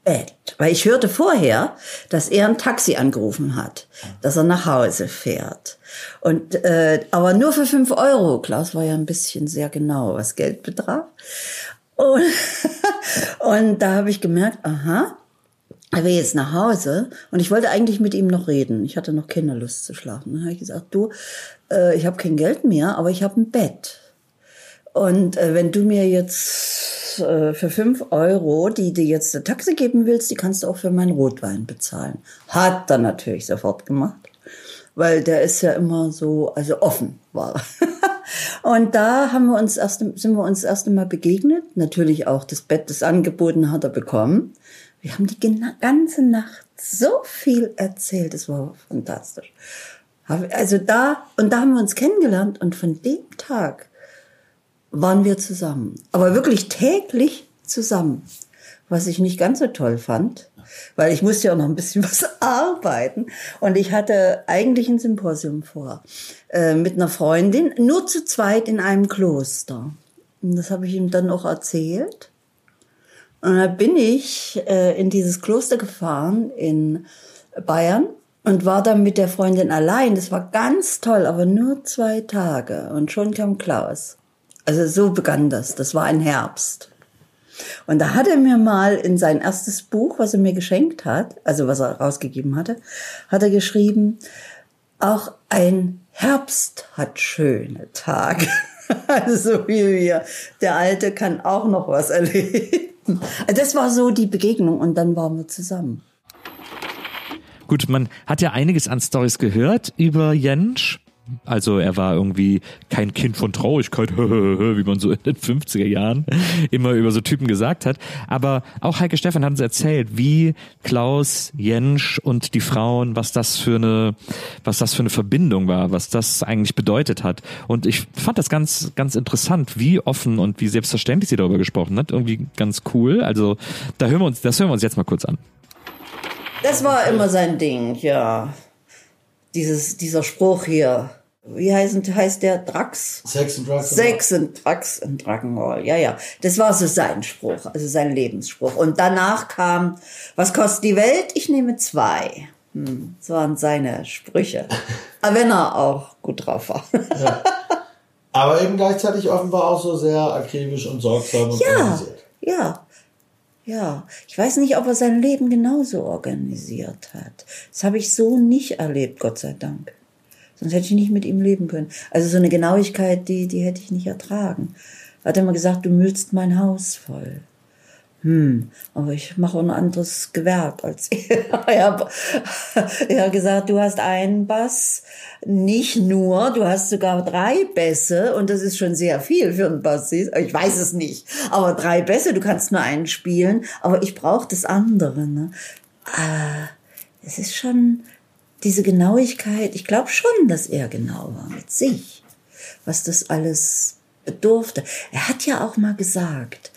Bett. Weil ich hörte vorher, dass er ein Taxi angerufen hat, dass er nach Hause fährt. Und äh, aber nur für fünf Euro. Klaus war ja ein bisschen sehr genau, was Geld betraf. Und, <laughs> und da habe ich gemerkt, aha, er will jetzt nach Hause und ich wollte eigentlich mit ihm noch reden. Ich hatte noch keine Lust zu schlafen. Dann habe ich gesagt, du, äh, ich habe kein Geld mehr, aber ich habe ein Bett. Und äh, wenn du mir jetzt äh, für fünf Euro, die du jetzt der Taxi geben willst, die kannst du auch für meinen Rotwein bezahlen. Hat er natürlich sofort gemacht, weil der ist ja immer so, also offen war. <laughs> Und da haben wir uns erst, sind wir uns das erste Mal begegnet. Natürlich auch das Bett, das angeboten hat er bekommen. Wir haben die ganze Nacht so viel erzählt. Es war fantastisch. Also da, und da haben wir uns kennengelernt und von dem Tag waren wir zusammen. Aber wirklich täglich zusammen. Was ich nicht ganz so toll fand, weil ich musste ja noch ein bisschen <laughs> was arbeiten. Und ich hatte eigentlich ein Symposium vor äh, mit einer Freundin, nur zu zweit in einem Kloster. Und das habe ich ihm dann auch erzählt. Und da bin ich äh, in dieses Kloster gefahren in Bayern und war dann mit der Freundin allein. Das war ganz toll, aber nur zwei Tage. Und schon kam Klaus. Also so begann das. Das war ein Herbst. Und da hat er mir mal in sein erstes Buch, was er mir geschenkt hat, also was er rausgegeben hatte, hat er geschrieben, auch ein Herbst hat schöne Tage. <laughs> Also so wie wir. Der Alte kann auch noch was erleben. Das war so die Begegnung und dann waren wir zusammen. Gut, man hat ja einiges an Stories gehört über Jensch. Also er war irgendwie kein Kind von Traurigkeit, <laughs> wie man so in den 50er Jahren immer über so Typen gesagt hat. Aber auch Heike Stefan hat uns erzählt, wie Klaus, Jensch und die Frauen, was das für eine, was das für eine Verbindung war, was das eigentlich bedeutet hat. Und ich fand das ganz, ganz interessant, wie offen und wie selbstverständlich sie darüber gesprochen hat. Irgendwie ganz cool. Also da hören wir uns, das hören wir uns jetzt mal kurz an. Das war immer sein Ding, ja. Dieses, dieser Spruch hier, wie heißt, heißt der Drax? Sex and Drugs. Sex and Drugs and Drachenroll. Ja, ja. Das war so sein Spruch, also sein Lebensspruch. Und danach kam, was kostet die Welt? Ich nehme zwei. Hm, das waren seine Sprüche. <laughs> Aber wenn er auch gut drauf war. Ja. Aber eben gleichzeitig offenbar auch so sehr akribisch und sorgsam und ja, organisiert. Ja, ja. Ich weiß nicht, ob er sein Leben genauso organisiert hat. Das habe ich so nicht erlebt, Gott sei Dank. Sonst hätte ich nicht mit ihm leben können. Also so eine Genauigkeit, die, die hätte ich nicht ertragen. Er hat immer gesagt, du müllst mein Haus voll. Hm, aber ich mache ein anderes Gewerk als <laughs> er. er hat gesagt, du hast einen Bass, nicht nur, du hast sogar drei Bässe und das ist schon sehr viel für einen Bassist. Ich weiß es nicht, aber drei Bässe, du kannst nur einen spielen, aber ich brauche das andere. Ne? Äh, es ist schon diese Genauigkeit. Ich glaube schon, dass er genau war mit sich, was das alles bedurfte. Er hat ja auch mal gesagt,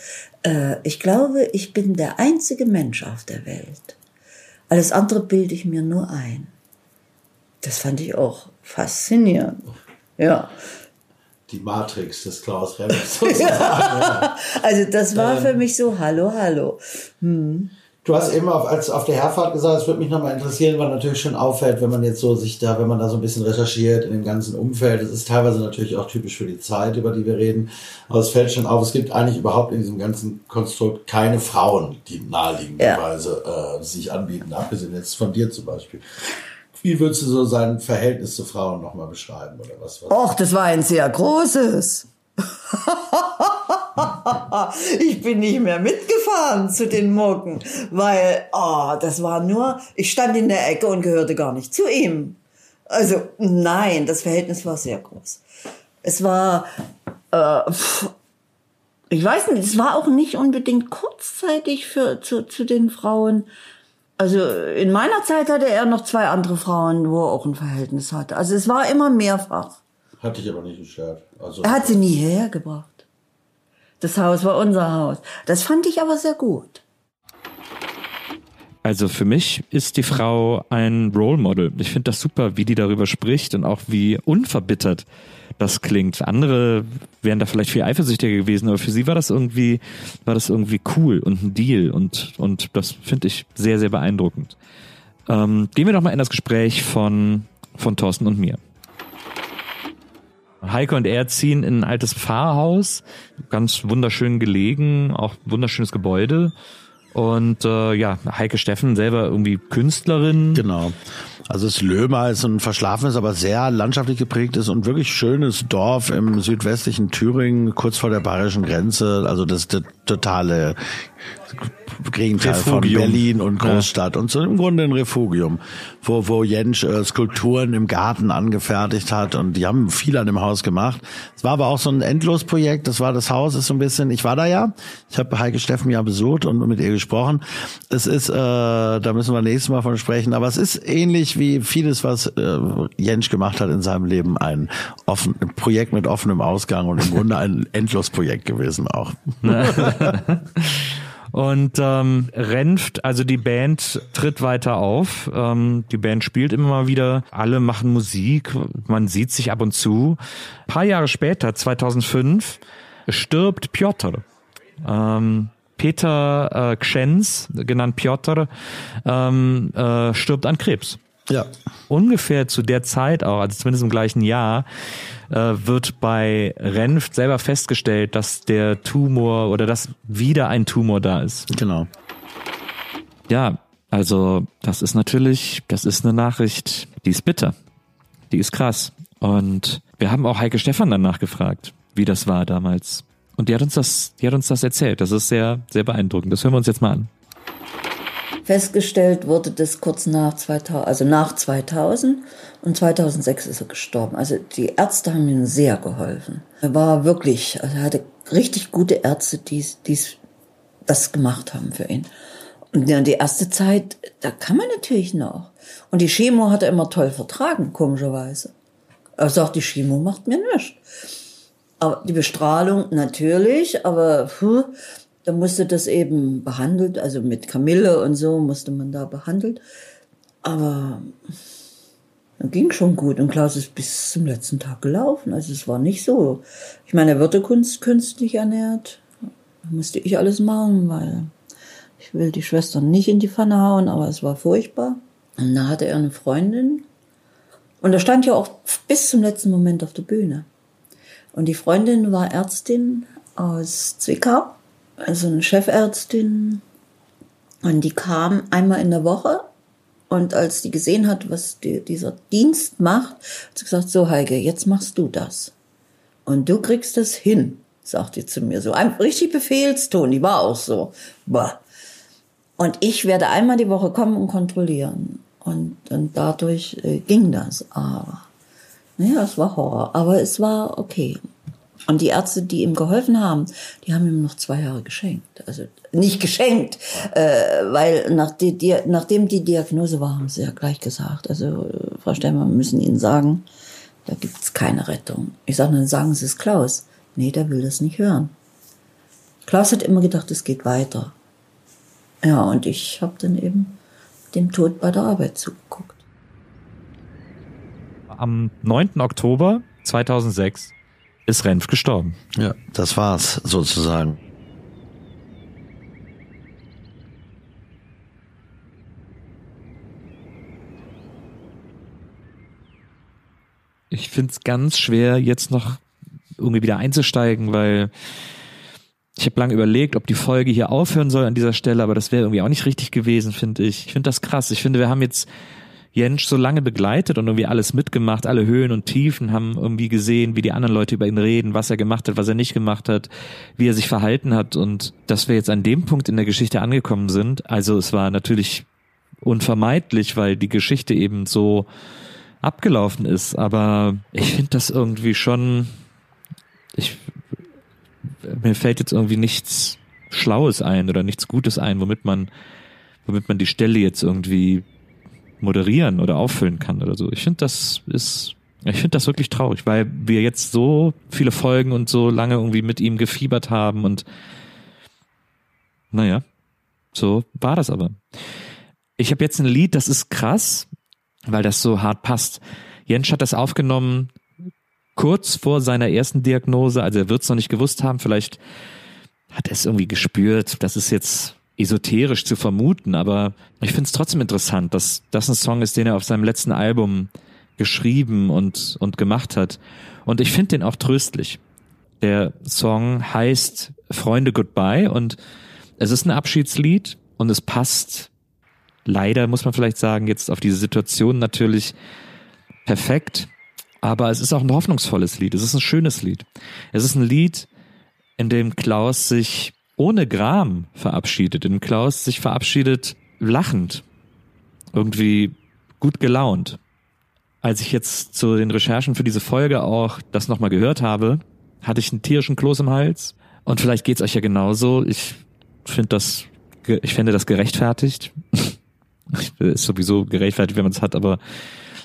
äh, ich glaube, ich bin der einzige Mensch auf der Welt. Alles andere bilde ich mir nur ein. Das fand ich auch faszinierend. Ja. Die Matrix des Klaus <laughs> Remmers. ja. Also das war ähm, für mich so, hallo, hallo. Hm. Du hast eben auf, als auf der Herfahrt gesagt, es würde mich nochmal interessieren, weil natürlich schon auffällt, wenn man jetzt so sich da, wenn man da so ein bisschen recherchiert in dem ganzen Umfeld, es ist teilweise natürlich auch typisch für die Zeit, über die wir reden, aber es fällt schon auf, es gibt eigentlich überhaupt in diesem ganzen Konstrukt keine Frauen, die naheliegenderweise ja. äh, sich anbieten, abgesehen jetzt von dir zum Beispiel. Wie würdest du so sein Verhältnis zu Frauen nochmal beschreiben oder was? was? Och, das war ein sehr großes. <laughs> <laughs> ich bin nicht mehr mitgefahren zu den Mucken, weil, oh, das war nur, ich stand in der Ecke und gehörte gar nicht zu ihm. Also, nein, das Verhältnis war sehr groß. Es war, äh, ich weiß nicht, es war auch nicht unbedingt kurzzeitig für, zu, zu den Frauen. Also in meiner Zeit hatte er noch zwei andere Frauen, wo er auch ein Verhältnis hatte. Also es war immer mehrfach. Hatte ich aber nicht gestört. Also, er hat sie nie hierher gebracht. Das Haus war unser Haus. Das fand ich aber sehr gut. Also für mich ist die Frau ein Role Model. Ich finde das super, wie die darüber spricht und auch wie unverbittert das klingt. Andere wären da vielleicht viel eifersüchtiger gewesen, aber für sie war das irgendwie, war das irgendwie cool und ein Deal und, und das finde ich sehr, sehr beeindruckend. Ähm, gehen wir doch mal in das Gespräch von, von Thorsten und mir. Heike und er ziehen in ein altes Pfarrhaus, ganz wunderschön gelegen, auch wunderschönes Gebäude. Und äh, ja, Heike Steffen selber irgendwie Künstlerin. Genau. Also es Löhmer ist ein verschlafenes, aber sehr landschaftlich geprägtes und wirklich schönes Dorf im südwestlichen Thüringen, kurz vor der bayerischen Grenze. Also das, das totale Gegenteil Refugium. von Berlin und Großstadt ja. und so im Grunde ein Refugium, wo, wo Jentsch äh, Skulpturen im Garten angefertigt hat und die haben viel an dem Haus gemacht. Es war aber auch so ein Endlosprojekt, das war das Haus, ist so ein bisschen, ich war da ja, ich habe Heike Steffen ja besucht und mit ihr gesprochen. Es ist, äh, da müssen wir nächstes Mal von sprechen, aber es ist ähnlich wie vieles, was äh, Jentsch gemacht hat in seinem Leben, ein, offen, ein Projekt mit offenem Ausgang und im Grunde ein <laughs> Endlosprojekt gewesen auch. <laughs> Und ähm, Renft, also die Band tritt weiter auf. Ähm, die Band spielt immer mal wieder. Alle machen Musik. Man sieht sich ab und zu. Ein paar Jahre später, 2005, stirbt Piotr. Ähm, Peter äh, Kschenz, genannt Piotr, ähm, äh, stirbt an Krebs. Ja. Ungefähr zu der Zeit auch, also zumindest im gleichen Jahr, äh, wird bei Renft selber festgestellt, dass der Tumor oder dass wieder ein Tumor da ist. Genau. Ja, also das ist natürlich, das ist eine Nachricht, die ist bitter. Die ist krass. Und wir haben auch Heike Stefan danach gefragt, wie das war damals. Und die hat uns das, die hat uns das erzählt. Das ist sehr, sehr beeindruckend. Das hören wir uns jetzt mal an. Festgestellt wurde das kurz nach 2000, also nach 2000 und 2006 ist er gestorben. Also die Ärzte haben ihm sehr geholfen. Er war wirklich, also er hatte richtig gute Ärzte, die, die das gemacht haben für ihn. Und ja, die erste Zeit, da kann man natürlich noch. Und die Chemo hat er immer toll vertragen, komischerweise. Er sagt, die Chemo macht mir nichts. Aber die Bestrahlung natürlich, aber puh, da musste das eben behandelt, also mit Kamille und so musste man da behandelt. Aber ging schon gut und Klaus ist bis zum letzten Tag gelaufen. Also es war nicht so. Ich meine, er wurde künstlich ernährt. Da musste ich alles machen, weil ich will die Schwestern nicht in die Pfanne hauen, aber es war furchtbar. Und da hatte er eine Freundin. Und er stand ja auch bis zum letzten Moment auf der Bühne. Und die Freundin war Ärztin aus Zwickau also eine Chefärztin. Und die kam einmal in der Woche. Und als die gesehen hat, was die, dieser Dienst macht, hat sie gesagt, so Heike, jetzt machst du das. Und du kriegst das hin. sagt die zu mir so. Ein richtig Befehlston, die war auch so. Bah. Und ich werde einmal die Woche kommen und kontrollieren. Und, und dadurch äh, ging das. Aber, naja, es war Horror. Aber es war okay. Und die Ärzte, die ihm geholfen haben, die haben ihm noch zwei Jahre geschenkt. Also nicht geschenkt, äh, weil nach die, die, nachdem die Diagnose war, haben sie ja gleich gesagt, also äh, Frau Stemmer, wir müssen Ihnen sagen, da gibt's keine Rettung. Ich sage, dann sagen Sie es Klaus. Nee, der will das nicht hören. Klaus hat immer gedacht, es geht weiter. Ja, und ich habe dann eben dem Tod bei der Arbeit zugeguckt. Am 9. Oktober 2006 ist Renf gestorben. Ja, das war's sozusagen. Ich find's ganz schwer, jetzt noch irgendwie wieder einzusteigen, weil ich habe lange überlegt, ob die Folge hier aufhören soll an dieser Stelle, aber das wäre irgendwie auch nicht richtig gewesen, finde ich. Ich finde das krass. Ich finde, wir haben jetzt Jensch so lange begleitet und irgendwie alles mitgemacht, alle Höhen und Tiefen, haben irgendwie gesehen, wie die anderen Leute über ihn reden, was er gemacht hat, was er nicht gemacht hat, wie er sich verhalten hat und dass wir jetzt an dem Punkt in der Geschichte angekommen sind. Also es war natürlich unvermeidlich, weil die Geschichte eben so abgelaufen ist, aber ich finde das irgendwie schon, ich, mir fällt jetzt irgendwie nichts Schlaues ein oder nichts Gutes ein, womit man, womit man die Stelle jetzt irgendwie moderieren oder auffüllen kann oder so. Ich finde, das ist, ich finde das wirklich traurig, weil wir jetzt so viele Folgen und so lange irgendwie mit ihm gefiebert haben und naja, so war das aber. Ich habe jetzt ein Lied, das ist krass, weil das so hart passt. Jens hat das aufgenommen kurz vor seiner ersten Diagnose, also er wird es noch nicht gewusst haben, vielleicht hat er es irgendwie gespürt, das ist jetzt esoterisch zu vermuten, aber ich finde es trotzdem interessant, dass das ein Song ist, den er auf seinem letzten Album geschrieben und, und gemacht hat. Und ich finde den auch tröstlich. Der Song heißt Freunde Goodbye und es ist ein Abschiedslied und es passt leider, muss man vielleicht sagen, jetzt auf diese Situation natürlich perfekt. Aber es ist auch ein hoffnungsvolles Lied. Es ist ein schönes Lied. Es ist ein Lied, in dem Klaus sich ohne Gram verabschiedet. In Klaus sich verabschiedet lachend. Irgendwie gut gelaunt. Als ich jetzt zu den Recherchen für diese Folge auch das nochmal gehört habe, hatte ich einen tierischen Kloß im Hals. Und vielleicht geht's euch ja genauso. Ich finde das, ich finde das gerechtfertigt. <laughs> ist sowieso gerechtfertigt, wenn man es hat, aber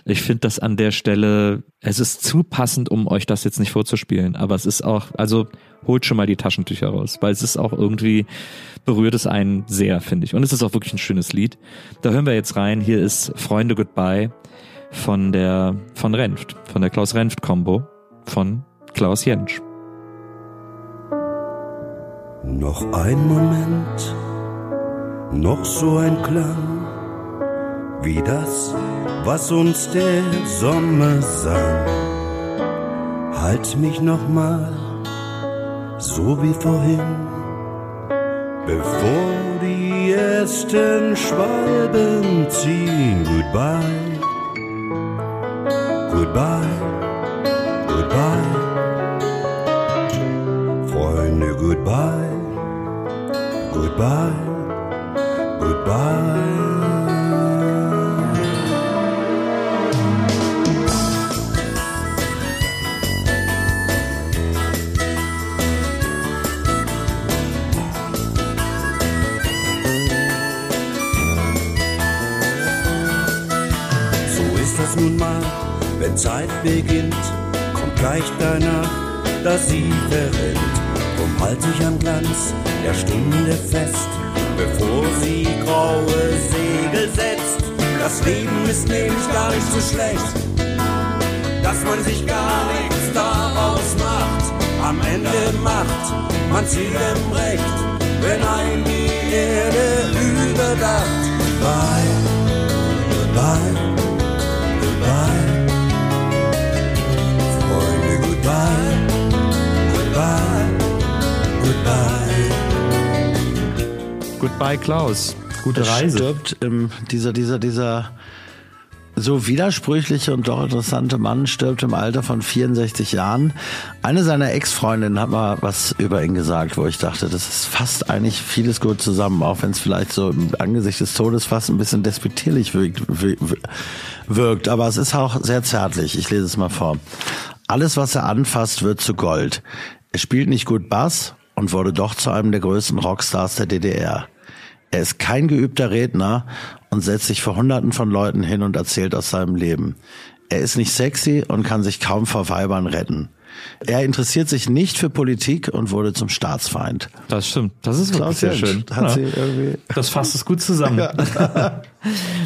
ich finde das an der Stelle, es ist zu passend, um euch das jetzt nicht vorzuspielen. Aber es ist auch, also holt schon mal die Taschentücher raus, weil es ist auch irgendwie, berührt es einen sehr, finde ich. Und es ist auch wirklich ein schönes Lied. Da hören wir jetzt rein. Hier ist Freunde Goodbye von der, von Renft, von der Klaus Renft Combo von Klaus Jentsch. Noch ein Moment, noch so ein Klang, wie das, was uns der Sommer sang. Halt mich noch mal so wie vorhin, bevor die ersten Schwalben ziehen. Goodbye, goodbye, goodbye. Freunde, goodbye, goodbye, goodbye. Wenn Zeit beginnt, kommt gleich danach, dass sie verrinnt. Drum halt dich am Glanz der Stunde fest, bevor sie graue Segel setzt. Das Leben ist nämlich gar nicht so schlecht, dass man sich gar nichts daraus macht. Am Ende macht man jedem recht, wenn ein die Erde überdacht. Bye, bye. Goodbye Klaus. Gute Es Reise. stirbt ähm, dieser, dieser, dieser so widersprüchliche und doch interessante Mann stirbt im Alter von 64 Jahren. Eine seiner Ex-Freundinnen hat mal was über ihn gesagt, wo ich dachte, das ist fast eigentlich vieles gut zusammen, auch wenn es vielleicht so im Angesicht des Todes fast ein bisschen despektierlich wirkt, wirkt. Aber es ist auch sehr zärtlich. Ich lese es mal vor. Alles, was er anfasst, wird zu Gold. Er spielt nicht gut Bass und wurde doch zu einem der größten Rockstars der DDR. Er ist kein geübter Redner und setzt sich vor Hunderten von Leuten hin und erzählt aus seinem Leben. Er ist nicht sexy und kann sich kaum vor Weibern retten. Er interessiert sich nicht für Politik und wurde zum Staatsfeind. Das stimmt. Das ist wirklich sehr schön. Ja. Das fasst es gut zusammen. <laughs>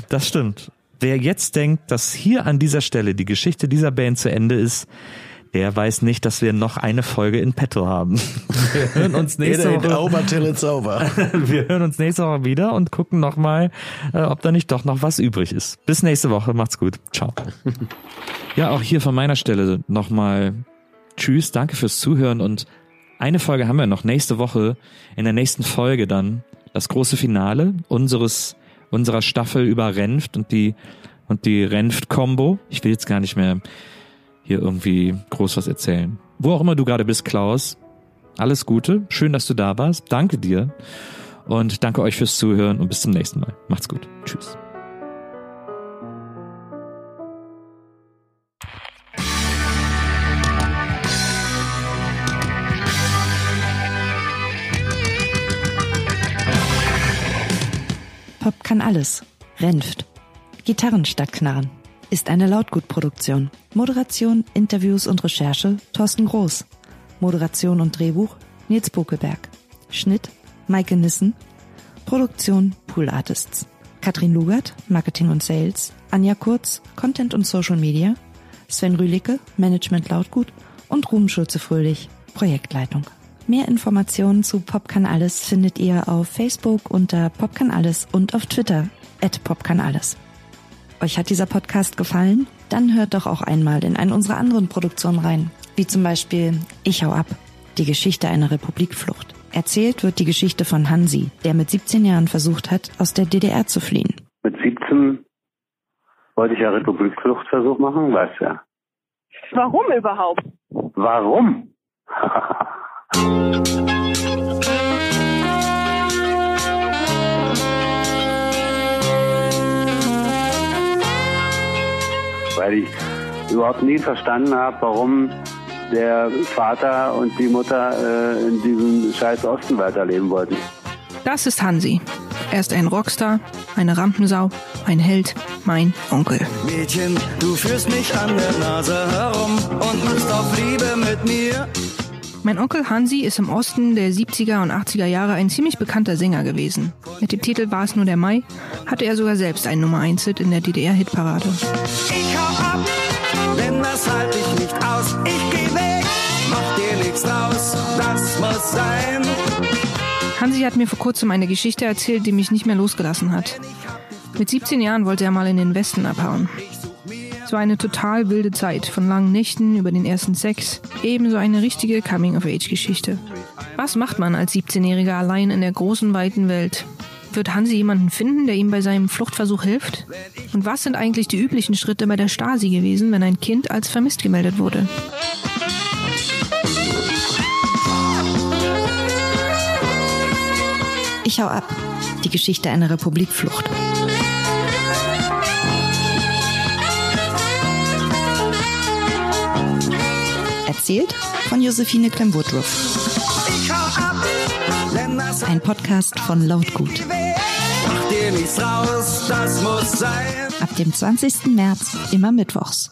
das stimmt. Wer jetzt denkt, dass hier an dieser Stelle die Geschichte dieser Band zu Ende ist, der weiß nicht, dass wir noch eine Folge in petto haben. Wir hören uns nächste Woche. over till it's over. <laughs> Wir hören uns nächste Woche wieder und gucken nochmal, äh, ob da nicht doch noch was übrig ist. Bis nächste Woche. Macht's gut. Ciao. <laughs> Ja, auch hier von meiner Stelle nochmal Tschüss. Danke fürs Zuhören und eine Folge haben wir noch nächste Woche. In der nächsten Folge dann das große Finale unseres, unserer Staffel über Renft und die, und die Renft-Kombo. Ich will jetzt gar nicht mehr hier irgendwie groß was erzählen. Wo auch immer du gerade bist, Klaus, alles Gute. Schön, dass du da warst. Danke dir. Und danke euch fürs Zuhören und bis zum nächsten Mal. Macht's gut. Tschüss. Pop kann alles. Renft. Gitarren statt Knarren. Ist eine Lautgutproduktion. Moderation, Interviews und Recherche Thorsten Groß. Moderation und Drehbuch Nils Bokelberg. Schnitt Maike Nissen. Produktion Pool Artists. Katrin Lugert, Marketing und Sales. Anja Kurz, Content und Social Media. Sven Rühlicke, Management Lautgut. Und Ruben Schulze-Fröhlich, Projektleitung. Mehr Informationen zu Pop kann alles findet ihr auf Facebook unter Pop kann alles und auf Twitter at Pop kann alles. Euch hat dieser Podcast gefallen? Dann hört doch auch einmal in eine unserer anderen Produktionen rein, wie zum Beispiel Ich hau ab, die Geschichte einer Republikflucht. Erzählt wird die Geschichte von Hansi, der mit 17 Jahren versucht hat, aus der DDR zu fliehen. Mit 17 wollte ich ja Republikfluchtversuch machen, weißt du ja. Warum überhaupt? Warum? <laughs> Weil ich überhaupt nie verstanden habe, warum der Vater und die Mutter äh, in diesem scheiß Osten weiterleben wollten. Das ist Hansi. Er ist ein Rockstar, eine Rampensau, ein Held, mein Onkel. Mädchen, du führst mich an der Nase herum und machst auf Liebe mit mir. Mein Onkel Hansi ist im Osten der 70er und 80er Jahre ein ziemlich bekannter Sänger gewesen. Mit dem Titel War es nur der Mai hatte er sogar selbst einen Nummer 1 Hit in der DDR-Hitparade. Das halt ich nicht aus. Ich geh weg, mach dir nichts draus, das muss sein. Hansi hat mir vor kurzem eine Geschichte erzählt, die mich nicht mehr losgelassen hat. Mit 17 Jahren wollte er mal in den Westen abhauen. Es war eine total wilde Zeit, von langen Nächten über den ersten Sex, ebenso eine richtige Coming-of-Age-Geschichte. Was macht man als 17-Jähriger allein in der großen, weiten Welt? Wird Hansi jemanden finden, der ihm bei seinem Fluchtversuch hilft? Und was sind eigentlich die üblichen Schritte bei der Stasi gewesen, wenn ein Kind als vermisst gemeldet wurde? Ich hau ab, die Geschichte einer Republikflucht. Erzählt von Josephine Clem-Woodruff. Ich hau ab, denn das Ein Podcast von Lautgut. Macht dir nichts draus, das muss sein. Ab dem 20. März immer mittwochs.